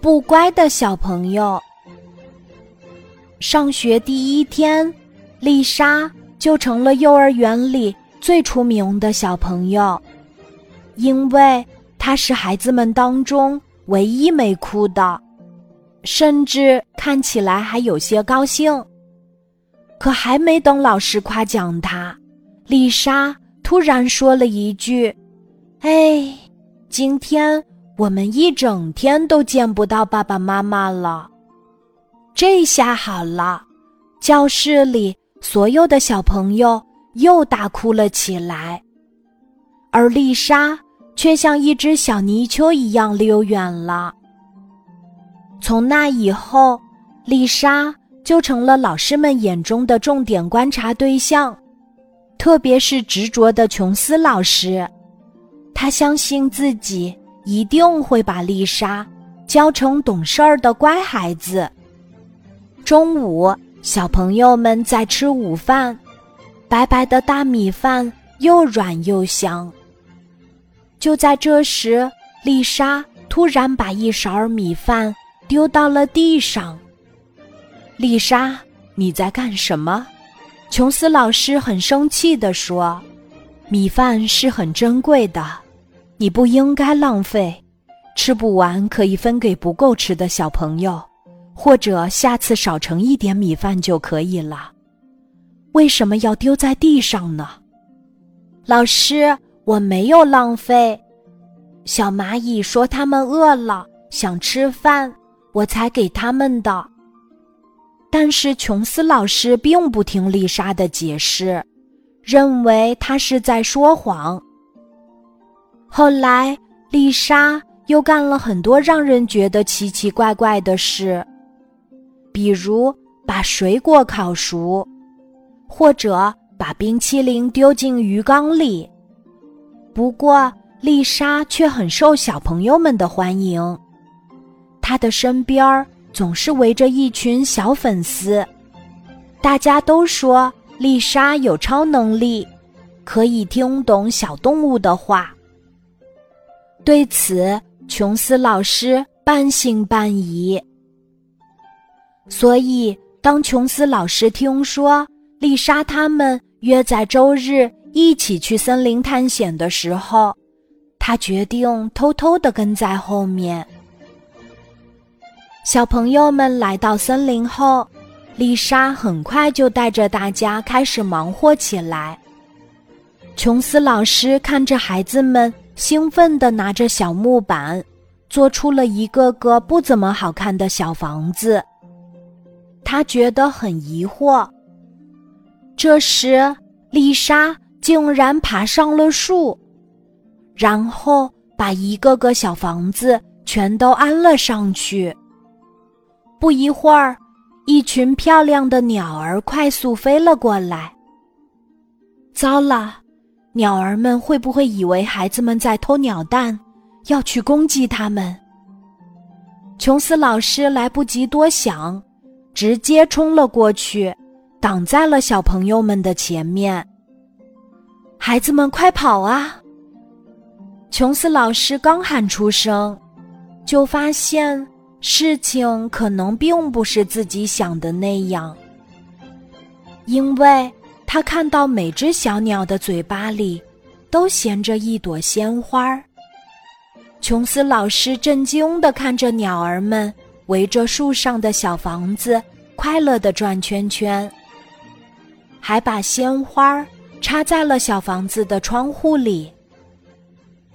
不乖的小朋友。上学第一天，丽莎就成了幼儿园里最出名的小朋友，因为她是孩子们当中唯一没哭的，甚至看起来还有些高兴。可还没等老师夸奖她，丽莎突然说了一句：“哎，今天我们一整天都见不到爸爸妈妈了。”这下好了，教室里所有的小朋友又大哭了起来，而丽莎却像一只小泥鳅一样溜远了。从那以后，丽莎就成了老师们眼中的重点观察对象，特别是执着的琼斯老师，他相信自己一定会把丽莎教成懂事儿的乖孩子。中午，小朋友们在吃午饭，白白的大米饭又软又香。就在这时，丽莎突然把一勺米饭丢到了地上。丽莎，你在干什么？琼斯老师很生气地说：“米饭是很珍贵的，你不应该浪费，吃不完可以分给不够吃的小朋友。”或者下次少盛一点米饭就可以了。为什么要丢在地上呢？老师，我没有浪费。小蚂蚁说它们饿了，想吃饭，我才给它们的。但是琼斯老师并不听丽莎的解释，认为她是在说谎。后来，丽莎又干了很多让人觉得奇奇怪怪的事。比如把水果烤熟，或者把冰淇淋丢进鱼缸里。不过丽莎却很受小朋友们的欢迎，她的身边总是围着一群小粉丝。大家都说丽莎有超能力，可以听懂小动物的话。对此，琼斯老师半信半疑。所以，当琼斯老师听说丽莎他们约在周日一起去森林探险的时候，他决定偷偷的跟在后面。小朋友们来到森林后，丽莎很快就带着大家开始忙活起来。琼斯老师看着孩子们兴奋地拿着小木板，做出了一个个不怎么好看的小房子。他觉得很疑惑。这时，丽莎竟然爬上了树，然后把一个个小房子全都安了上去。不一会儿，一群漂亮的鸟儿快速飞了过来。糟了，鸟儿们会不会以为孩子们在偷鸟蛋，要去攻击他们？琼斯老师来不及多想。直接冲了过去，挡在了小朋友们的前面。孩子们，快跑啊！琼斯老师刚喊出声，就发现事情可能并不是自己想的那样，因为他看到每只小鸟的嘴巴里都衔着一朵鲜花。琼斯老师震惊的看着鸟儿们。围着树上的小房子，快乐的转圈圈，还把鲜花插在了小房子的窗户里。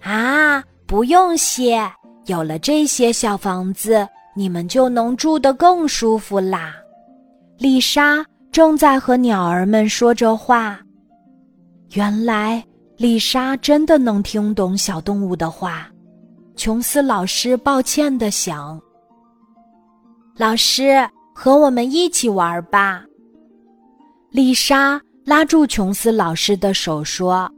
啊，不用谢，有了这些小房子，你们就能住得更舒服啦。丽莎正在和鸟儿们说着话。原来丽莎真的能听懂小动物的话。琼斯老师抱歉的想。老师，和我们一起玩吧。丽莎拉住琼斯老师的手说：“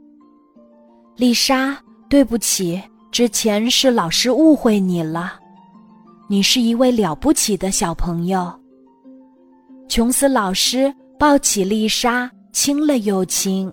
丽莎，对不起，之前是老师误会你了。你是一位了不起的小朋友。”琼斯老师抱起丽莎，亲了又亲。